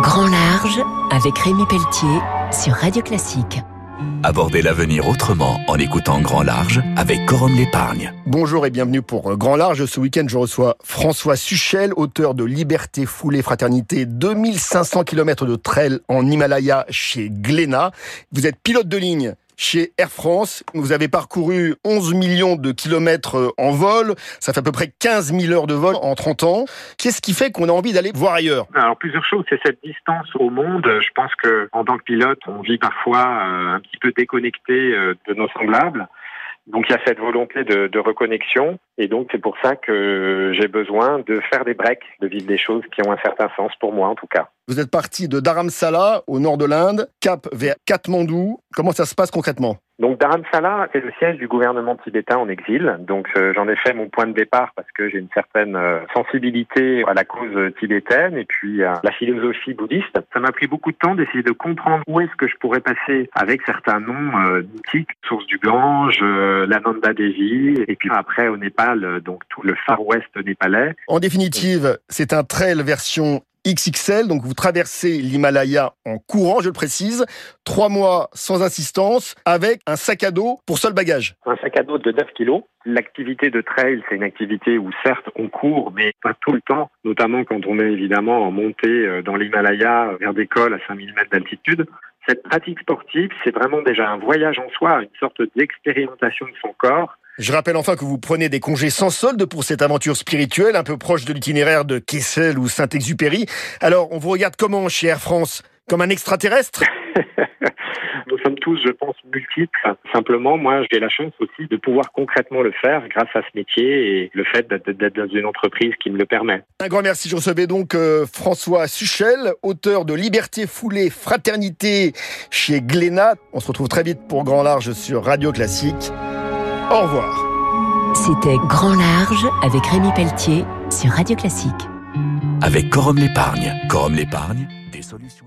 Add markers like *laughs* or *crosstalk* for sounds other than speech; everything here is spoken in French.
Grand Large avec Rémi Pelletier sur Radio Classique. Abordez l'avenir autrement en écoutant Grand Large avec Corum l'épargne. Bonjour et bienvenue pour Grand Large. Ce week-end, je reçois François Suchel, auteur de Liberté, Foulée, Fraternité, 2500 km de trail en Himalaya chez Glénat. Vous êtes pilote de ligne chez Air France. Vous avez parcouru 11 millions de kilomètres euh, en vol. Ça fait à peu près 15 000 heures de vol en 30 ans. Qu'est-ce qui fait qu'on a envie d'aller voir ailleurs? Alors plusieurs choses. C'est cette distance au monde. Je pense que en tant que pilote, on vit parfois euh, un petit peu déconnecté euh, de nos semblables. Donc il y a cette volonté de, reconnexion et donc c'est pour ça que j'ai besoin de faire des breaks, de vivre des choses qui ont un certain sens pour moi en tout cas. Vous êtes parti de Dharamsala au nord de l'Inde, cap vers Katmandou. Comment ça se passe concrètement? Donc Dharamsala, c'est le siège du gouvernement tibétain en exil. Donc euh, j'en ai fait mon point de départ parce que j'ai une certaine euh, sensibilité à la cause tibétaine et puis à la philosophie bouddhiste. Ça m'a pris beaucoup de temps d'essayer de comprendre où est-ce que je pourrais passer avec certains noms euh, mythiques, source du Gange, l'Ananda Devi, et puis après au Népal, donc tout le Far West népalais. En définitive, c'est un trail version XXL, donc vous traversez l'Himalaya en courant, je le précise, trois mois sans assistance, avec un sac à dos pour seul bagage. Un sac à dos de 9 kilos. L'activité de trail, c'est une activité où certes on court, mais pas tout le temps, notamment quand on est évidemment en montée euh, dans l'Himalaya vers des cols à 5000 mètres d'altitude. Cette pratique sportive, c'est vraiment déjà un voyage en soi, une sorte d'expérimentation de son corps je rappelle enfin que vous prenez des congés sans solde pour cette aventure spirituelle, un peu proche de l'itinéraire de Kessel ou Saint-Exupéry. Alors, on vous regarde comment chez Air France? Comme un extraterrestre? *laughs* Nous sommes tous, je pense, multiples. Simplement, moi, j'ai la chance aussi de pouvoir concrètement le faire grâce à ce métier et le fait d'être dans une entreprise qui me le permet. Un grand merci. Je recevais donc euh, François Suchel, auteur de Liberté foulée, fraternité chez Glénat. On se retrouve très vite pour Grand Large sur Radio Classique. Au revoir. C'était Grand Large avec Rémi Pelletier sur Radio Classique. Avec Corum l'épargne. Corum l'épargne, des solutions.